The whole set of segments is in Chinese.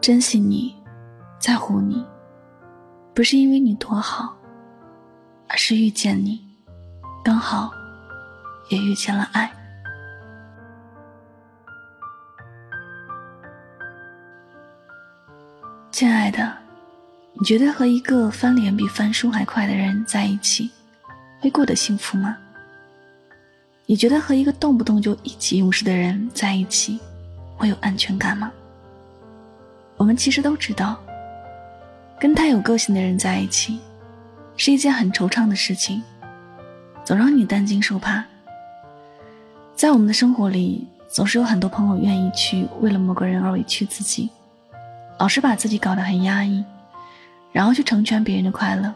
珍惜你，在乎你，不是因为你多好，而是遇见你，刚好也遇见了爱。亲爱的，你觉得和一个翻脸比翻书还快的人在一起，会过得幸福吗？你觉得和一个动不动就意气用事的人在一起，会有安全感吗？我们其实都知道，跟太有个性的人在一起，是一件很惆怅的事情，总让你担惊受怕。在我们的生活里，总是有很多朋友愿意去为了某个人而委屈自己，老是把自己搞得很压抑，然后去成全别人的快乐。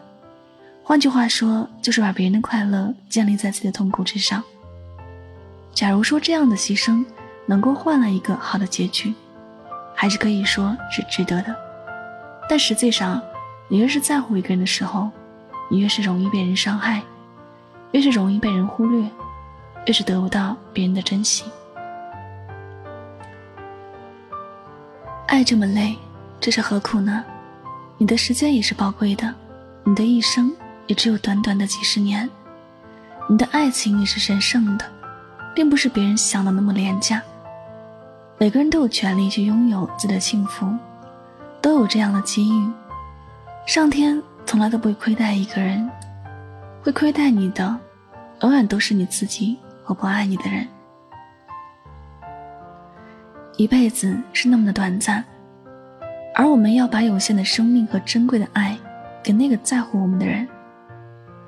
换句话说，就是把别人的快乐建立在自己的痛苦之上。假如说这样的牺牲能够换来一个好的结局。还是可以说是值得的，但实际上，你越是在乎一个人的时候，你越是容易被人伤害，越是容易被人忽略，越是得不到别人的珍惜。爱这么累，这是何苦呢？你的时间也是宝贵的，你的一生也只有短短的几十年，你的爱情也是神圣的，并不是别人想的那么廉价。每个人都有权利去拥有自己的幸福，都有这样的机遇。上天从来都不会亏待一个人，会亏待你的，永远都是你自己和不爱你的人。一辈子是那么的短暂，而我们要把有限的生命和珍贵的爱，给那个在乎我们的人。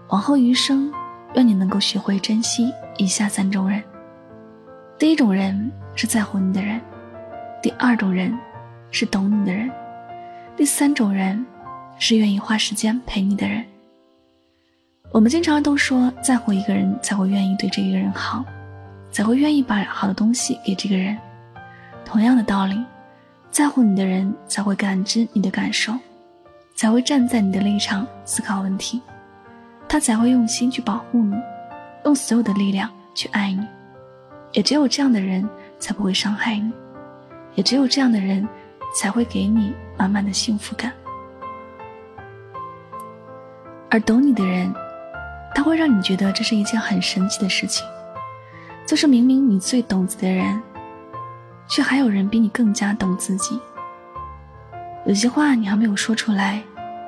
往后余生，愿你能够学会珍惜以下三种人。第一种人。是在乎你的人，第二种人是懂你的人，第三种人是愿意花时间陪你的人。我们经常都说，在乎一个人才会愿意对这个人好，才会愿意把好的东西给这个人。同样的道理，在乎你的人才会感知你的感受，才会站在你的立场思考问题，他才会用心去保护你，用所有的力量去爱你。也只有这样的人。才不会伤害你，也只有这样的人，才会给你满满的幸福感。而懂你的人，他会让你觉得这是一件很神奇的事情，就是明明你最懂自己的人，却还有人比你更加懂自己。有些话你还没有说出来，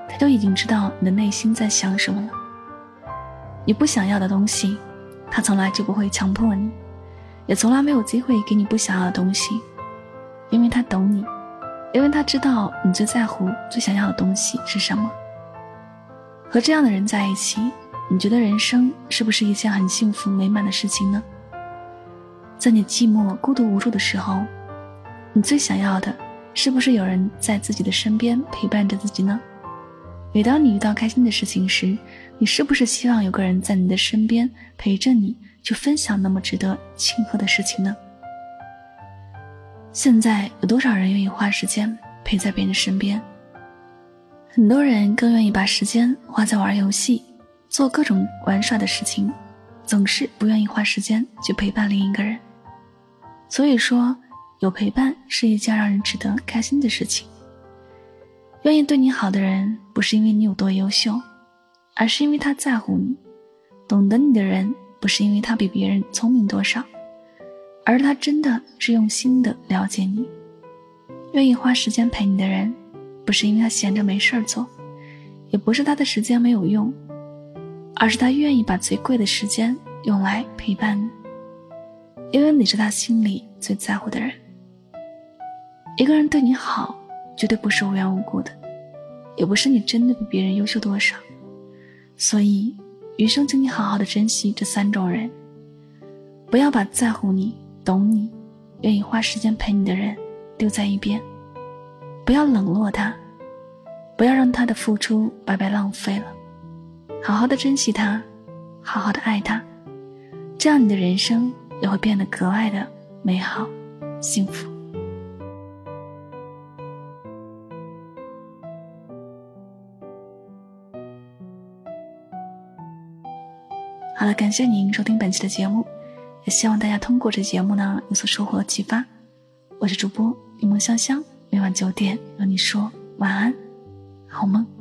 他就已经知道你的内心在想什么了。你不想要的东西，他从来就不会强迫你。也从来没有机会给你不想要的东西，因为他懂你，因为他知道你最在乎、最想要的东西是什么。和这样的人在一起，你觉得人生是不是一件很幸福美满的事情呢？在你寂寞、孤独、无助的时候，你最想要的是不是有人在自己的身边陪伴着自己呢？每当你遇到开心的事情时，你是不是希望有个人在你的身边陪着你？去分享那么值得庆贺的事情呢？现在有多少人愿意花时间陪在别人身边？很多人更愿意把时间花在玩游戏、做各种玩耍的事情，总是不愿意花时间去陪伴另一个人。所以说，有陪伴是一件让人值得开心的事情。愿意对你好的人，不是因为你有多优秀，而是因为他在乎你，懂得你的人。不是因为他比别人聪明多少，而他真的是用心的了解你，愿意花时间陪你的人，不是因为他闲着没事儿做，也不是他的时间没有用，而是他愿意把最贵的时间用来陪伴你，因为你是他心里最在乎的人。一个人对你好，绝对不是无缘无故的，也不是你真的比别人优秀多少，所以，余生请你好好的珍惜这三种人，不要把在乎你、懂你、愿意花时间陪你的人丢在一边，不要冷落他，不要让他的付出白白浪费了，好好的珍惜他，好好的爱他，这样你的人生也会变得格外的美好、幸福。感谢您收听本期的节目，也希望大家通过这节目呢有所收获和启发。我是主播柠檬香香，每晚九点和你说晚安，好梦。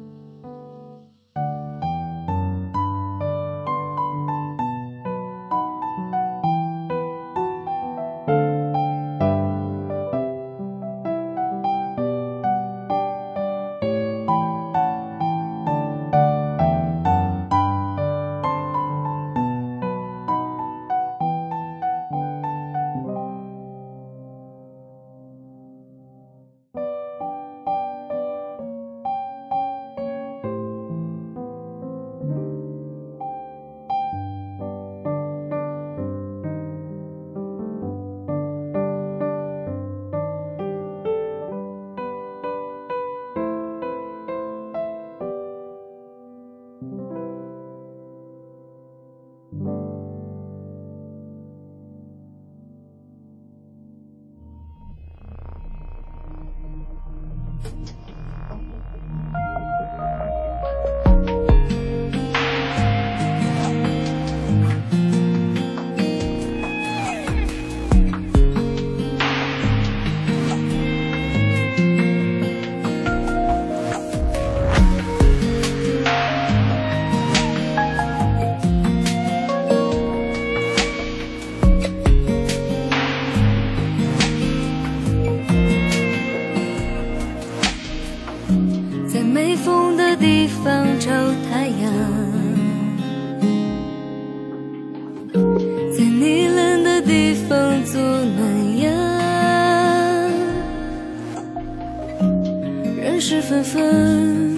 分，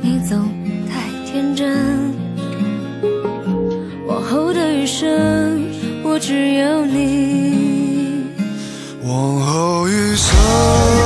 你总太天真。往后的余生，我只有你。往后余生。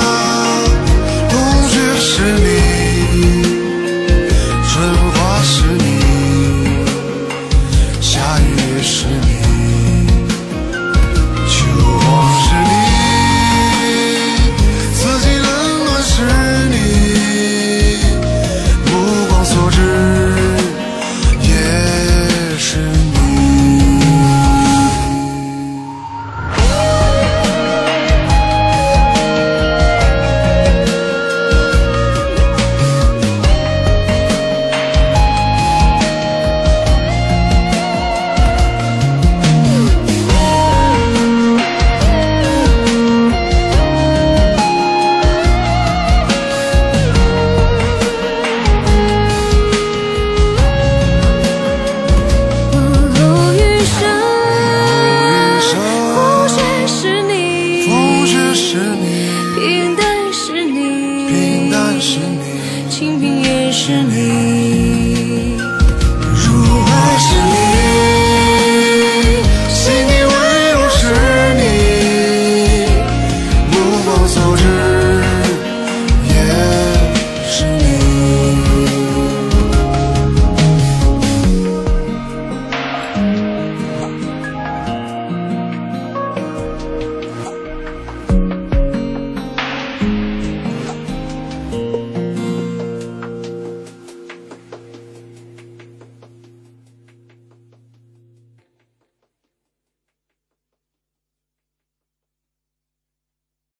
是你。You.